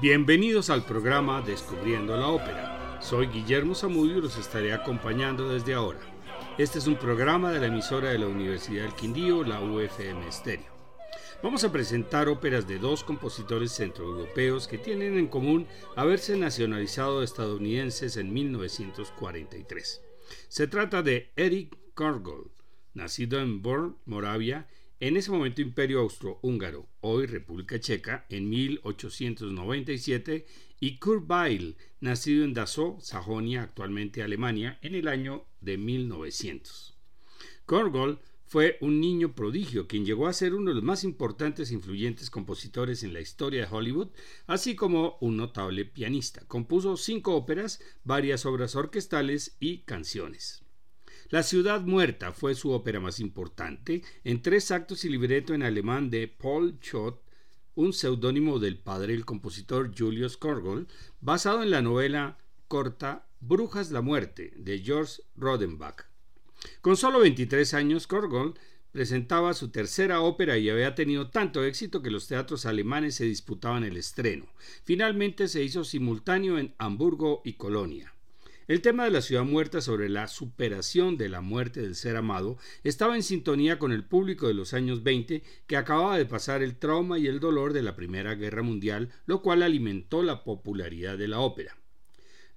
Bienvenidos al programa Descubriendo la Ópera. Soy Guillermo Zamudio y los estaré acompañando desde ahora. Este es un programa de la emisora de la Universidad del Quindío, la UFM Stereo. Vamos a presentar óperas de dos compositores centroeuropeos que tienen en común haberse nacionalizado estadounidenses en 1943. Se trata de Eric Korgol, nacido en Born, Moravia, en ese momento Imperio Austrohúngaro, hoy República Checa, en 1897, y Kurt Weill, nacido en Dachau, Sajonia, actualmente Alemania, en el año de 1900. Korgol fue un niño prodigio quien llegó a ser uno de los más importantes e influyentes compositores en la historia de Hollywood, así como un notable pianista. Compuso cinco óperas, varias obras orquestales y canciones. La ciudad muerta fue su ópera más importante, en tres actos y libreto en alemán de Paul Schott, un seudónimo del padre del compositor Julius Korgol, basado en la novela corta Brujas la muerte de George Rodenbach. Con solo 23 años, Korgol presentaba su tercera ópera y había tenido tanto éxito que los teatros alemanes se disputaban el estreno. Finalmente se hizo simultáneo en Hamburgo y Colonia. El tema de la ciudad muerta sobre la superación de la muerte del ser amado estaba en sintonía con el público de los años 20 que acababa de pasar el trauma y el dolor de la Primera Guerra Mundial, lo cual alimentó la popularidad de la ópera.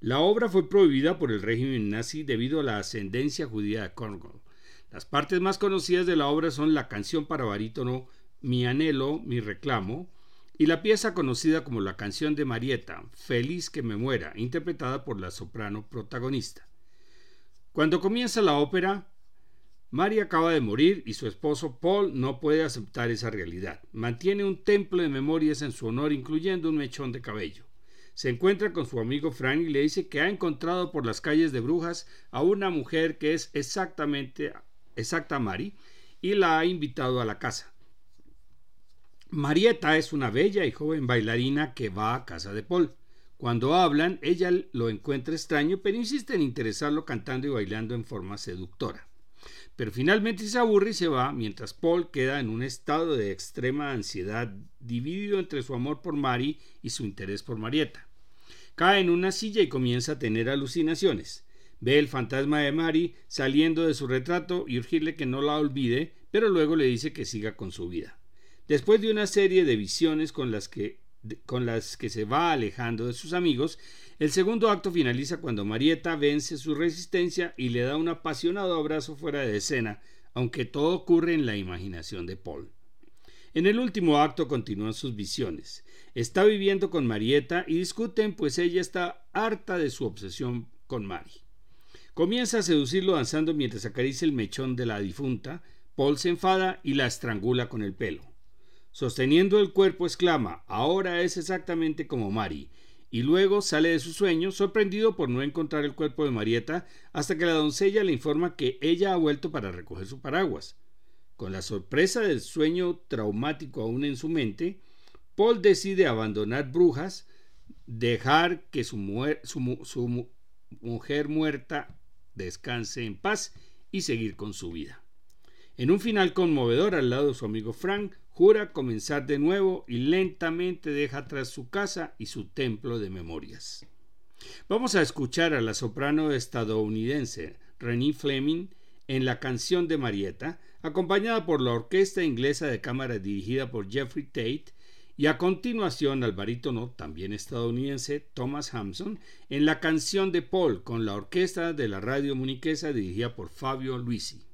La obra fue prohibida por el régimen nazi debido a la ascendencia judía de Korngold. Las partes más conocidas de la obra son la canción para barítono Mi anhelo, mi reclamo, y la pieza conocida como la canción de Marieta, Feliz que me muera, interpretada por la soprano protagonista. Cuando comienza la ópera, María acaba de morir y su esposo Paul no puede aceptar esa realidad. Mantiene un templo de memorias en su honor, incluyendo un mechón de cabello. Se encuentra con su amigo Frank y le dice que ha encontrado por las calles de Brujas a una mujer que es exactamente exacta Mari y la ha invitado a la casa. Marieta es una bella y joven bailarina que va a casa de Paul. Cuando hablan, ella lo encuentra extraño, pero insiste en interesarlo cantando y bailando en forma seductora. Pero finalmente se aburre y se va, mientras Paul queda en un estado de extrema ansiedad, dividido entre su amor por Mari y su interés por Marieta. Cae en una silla y comienza a tener alucinaciones. Ve el fantasma de Mari saliendo de su retrato y urgirle que no la olvide, pero luego le dice que siga con su vida. Después de una serie de visiones con las que con las que se va alejando de sus amigos, el segundo acto finaliza cuando Marieta vence su resistencia y le da un apasionado abrazo fuera de escena, aunque todo ocurre en la imaginación de Paul. En el último acto continúan sus visiones. Está viviendo con Marieta y discuten pues ella está harta de su obsesión con Mari. Comienza a seducirlo danzando mientras acaricia el mechón de la difunta. Paul se enfada y la estrangula con el pelo. Sosteniendo el cuerpo exclama, ahora es exactamente como Mari, y luego sale de su sueño, sorprendido por no encontrar el cuerpo de Marieta, hasta que la doncella le informa que ella ha vuelto para recoger su paraguas. Con la sorpresa del sueño traumático aún en su mente, Paul decide abandonar Brujas, dejar que su, su mujer muerta descanse en paz y seguir con su vida. En un final conmovedor al lado de su amigo Frank, jura comenzar de nuevo y lentamente deja atrás su casa y su templo de memorias. Vamos a escuchar a la soprano estadounidense Renée Fleming en la canción de Marietta, acompañada por la orquesta inglesa de cámara dirigida por Jeffrey Tate, y a continuación al barítono también estadounidense Thomas Hampson en la canción de Paul con la orquesta de la radio muniquesa dirigida por Fabio Luisi.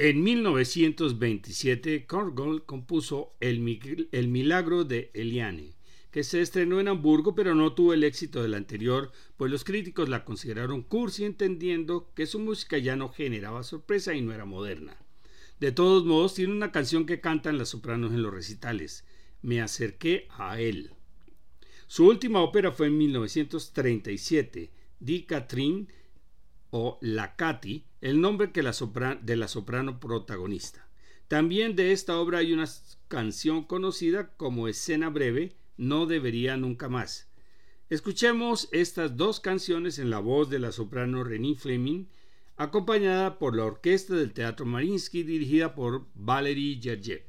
En 1927, Korngold compuso el, Milagro de Eliane, que se estrenó en Hamburgo pero no tuvo el éxito del anterior, pues los críticos la consideraron cursi entendiendo que su música ya no generaba sorpresa y no era moderna. De todos modos, tiene una canción que cantan las sopranos en los recitales, Me acerqué a él. Su última ópera fue en 1937, Di Catherine o La Cati, el nombre que la de la soprano protagonista. También de esta obra hay una canción conocida como Escena Breve, No debería nunca más. Escuchemos estas dos canciones en la voz de la soprano Renée Fleming, acompañada por la orquesta del Teatro Marinsky dirigida por Valery Gergiev.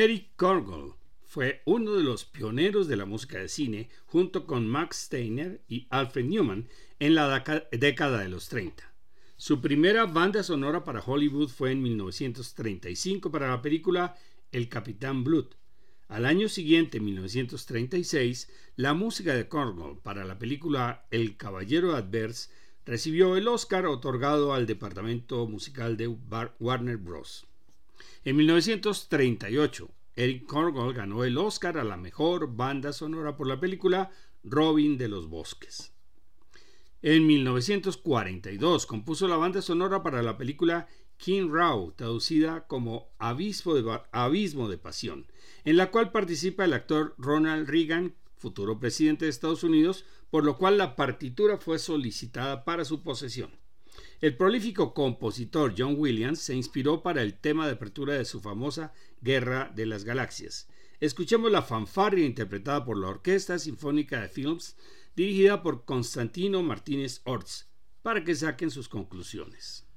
Eric Korgel fue uno de los pioneros de la música de cine junto con Max Steiner y Alfred Newman en la década de los 30. Su primera banda sonora para Hollywood fue en 1935 para la película El Capitán Blood. Al año siguiente, 1936, la música de Cornwall para la película El Caballero Adverse recibió el Oscar otorgado al departamento musical de Warner Bros. En 1938, Eric Cornwall ganó el Oscar a la mejor banda sonora por la película Robin de los Bosques. En 1942 compuso la banda sonora para la película King Rao, traducida como Abismo de, Abismo de Pasión, en la cual participa el actor Ronald Reagan, futuro presidente de Estados Unidos, por lo cual la partitura fue solicitada para su posesión. El prolífico compositor John Williams se inspiró para el tema de apertura de su famosa Guerra de las Galaxias. Escuchemos la fanfarria interpretada por la Orquesta Sinfónica de Films, dirigida por Constantino Martínez Orts, para que saquen sus conclusiones.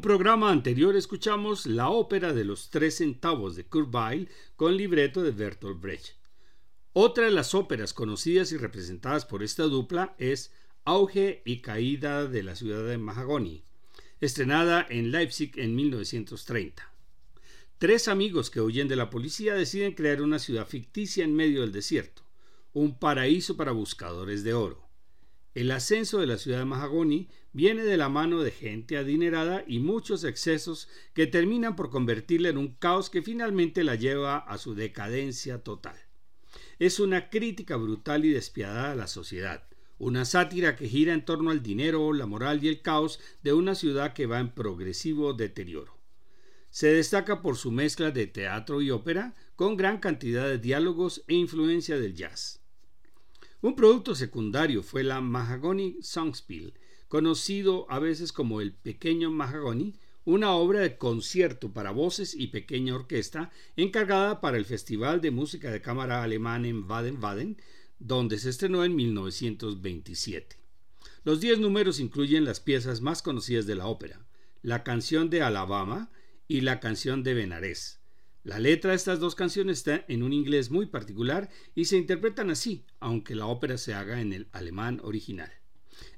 Programa anterior escuchamos la ópera de los tres centavos de Kurt Weill con libreto de Bertolt Brecht. Otra de las óperas conocidas y representadas por esta dupla es Auge y Caída de la ciudad de Mahagoni, estrenada en Leipzig en 1930. Tres amigos que huyen de la policía deciden crear una ciudad ficticia en medio del desierto, un paraíso para buscadores de oro. El ascenso de la ciudad de Mahagoni viene de la mano de gente adinerada y muchos excesos que terminan por convertirla en un caos que finalmente la lleva a su decadencia total. Es una crítica brutal y despiadada a la sociedad, una sátira que gira en torno al dinero, la moral y el caos de una ciudad que va en progresivo deterioro. Se destaca por su mezcla de teatro y ópera, con gran cantidad de diálogos e influencia del jazz. Un producto secundario fue la Mahagoni Songspiel, conocido a veces como el Pequeño Mahagoni, una obra de concierto para voces y pequeña orquesta encargada para el Festival de Música de Cámara Alemán en Baden-Baden, donde se estrenó en 1927. Los diez números incluyen las piezas más conocidas de la ópera, la canción de Alabama y la canción de Benares. La letra de estas dos canciones está en un inglés muy particular y se interpretan así, aunque la ópera se haga en el alemán original.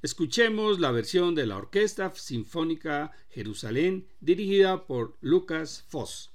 Escuchemos la versión de la Orquesta Sinfónica Jerusalén dirigida por Lucas Voss.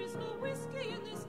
is no whiskey in this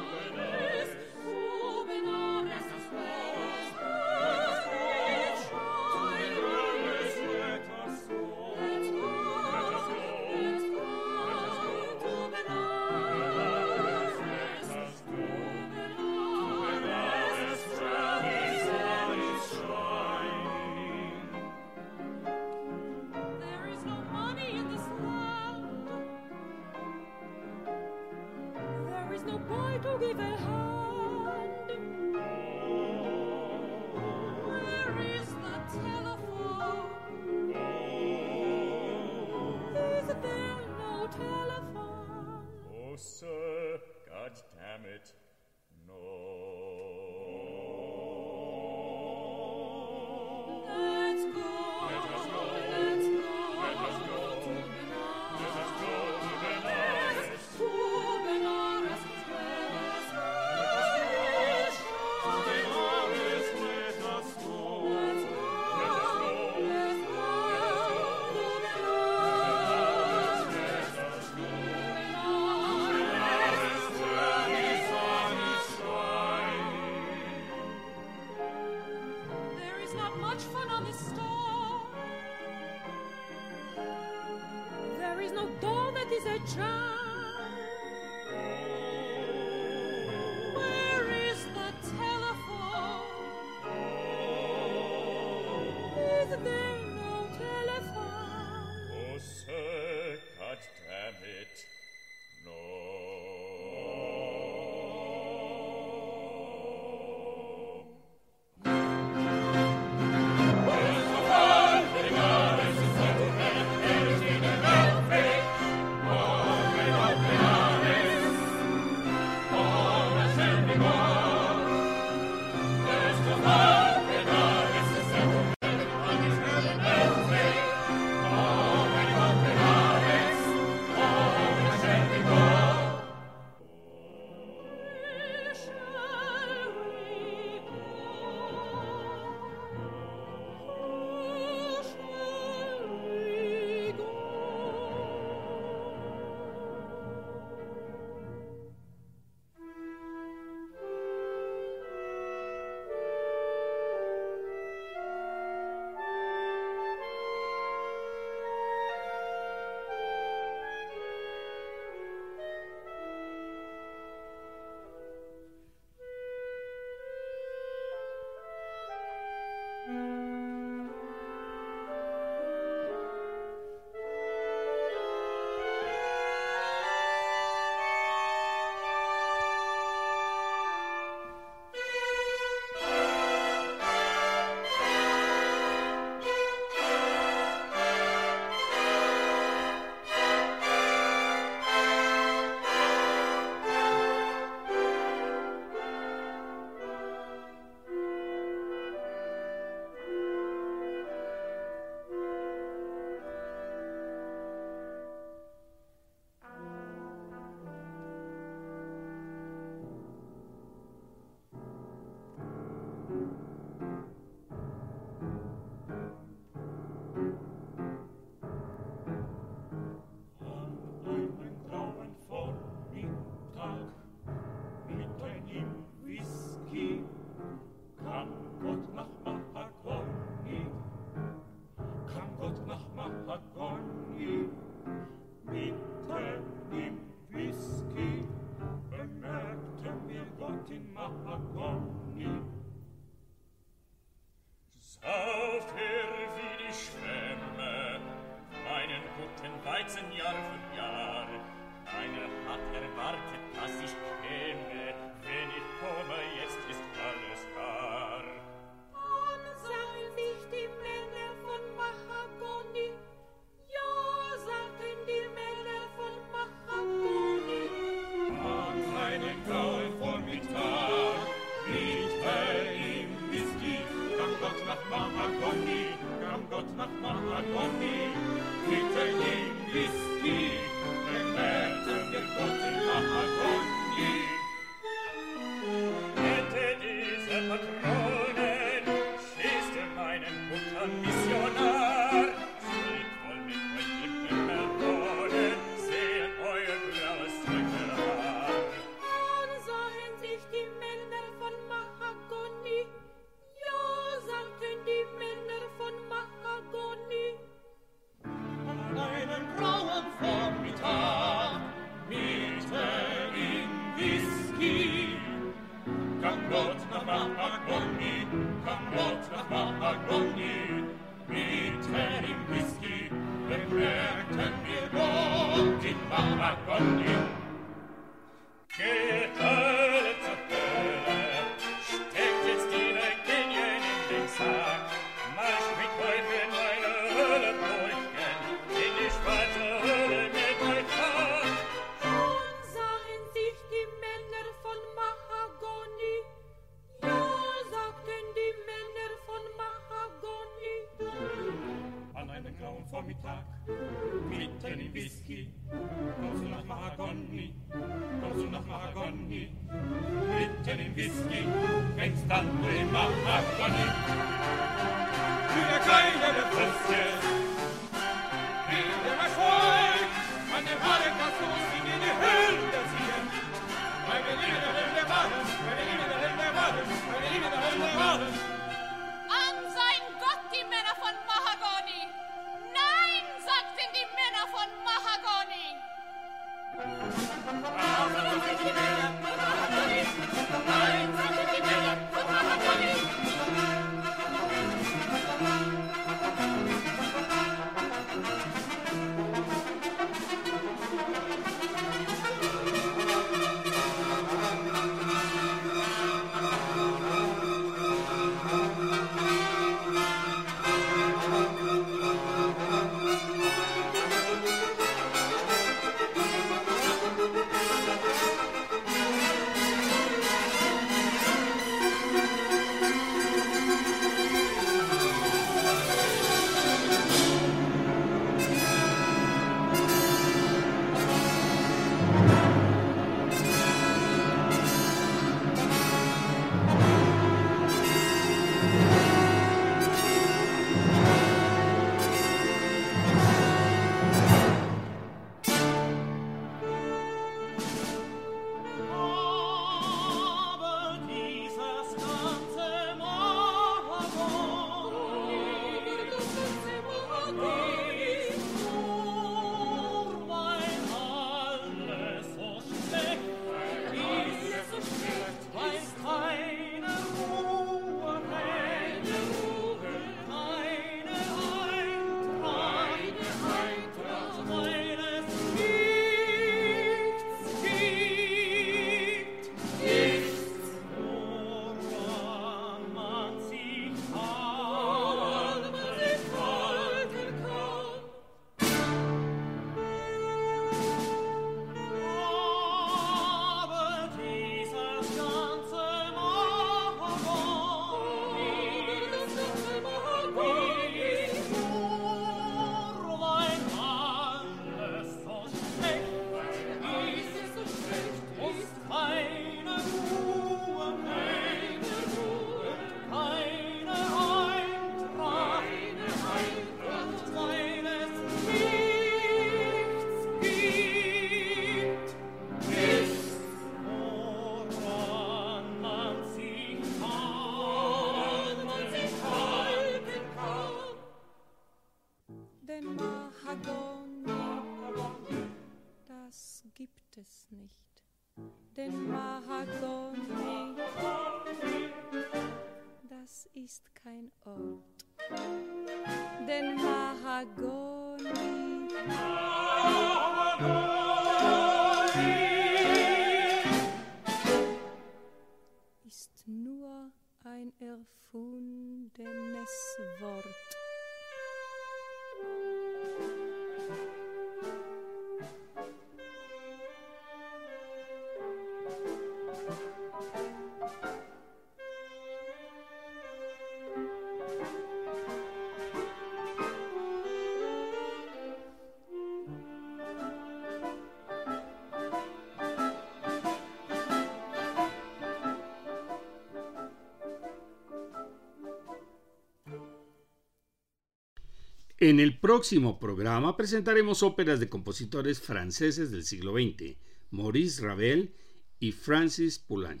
En el próximo programa presentaremos óperas de compositores franceses del siglo XX, Maurice Ravel y Francis Poulenc.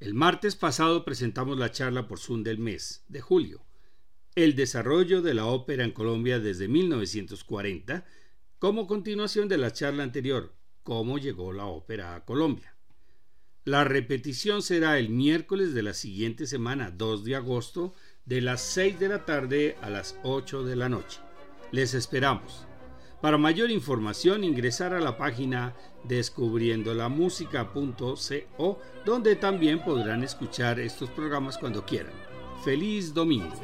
El martes pasado presentamos la charla por Zoom del mes de julio, el desarrollo de la ópera en Colombia desde 1940, como continuación de la charla anterior, cómo llegó la ópera a Colombia. La repetición será el miércoles de la siguiente semana, 2 de agosto, de las 6 de la tarde a las 8 de la noche. Les esperamos. Para mayor información ingresar a la página descubriendolamusica.co donde también podrán escuchar estos programas cuando quieran. Feliz domingo.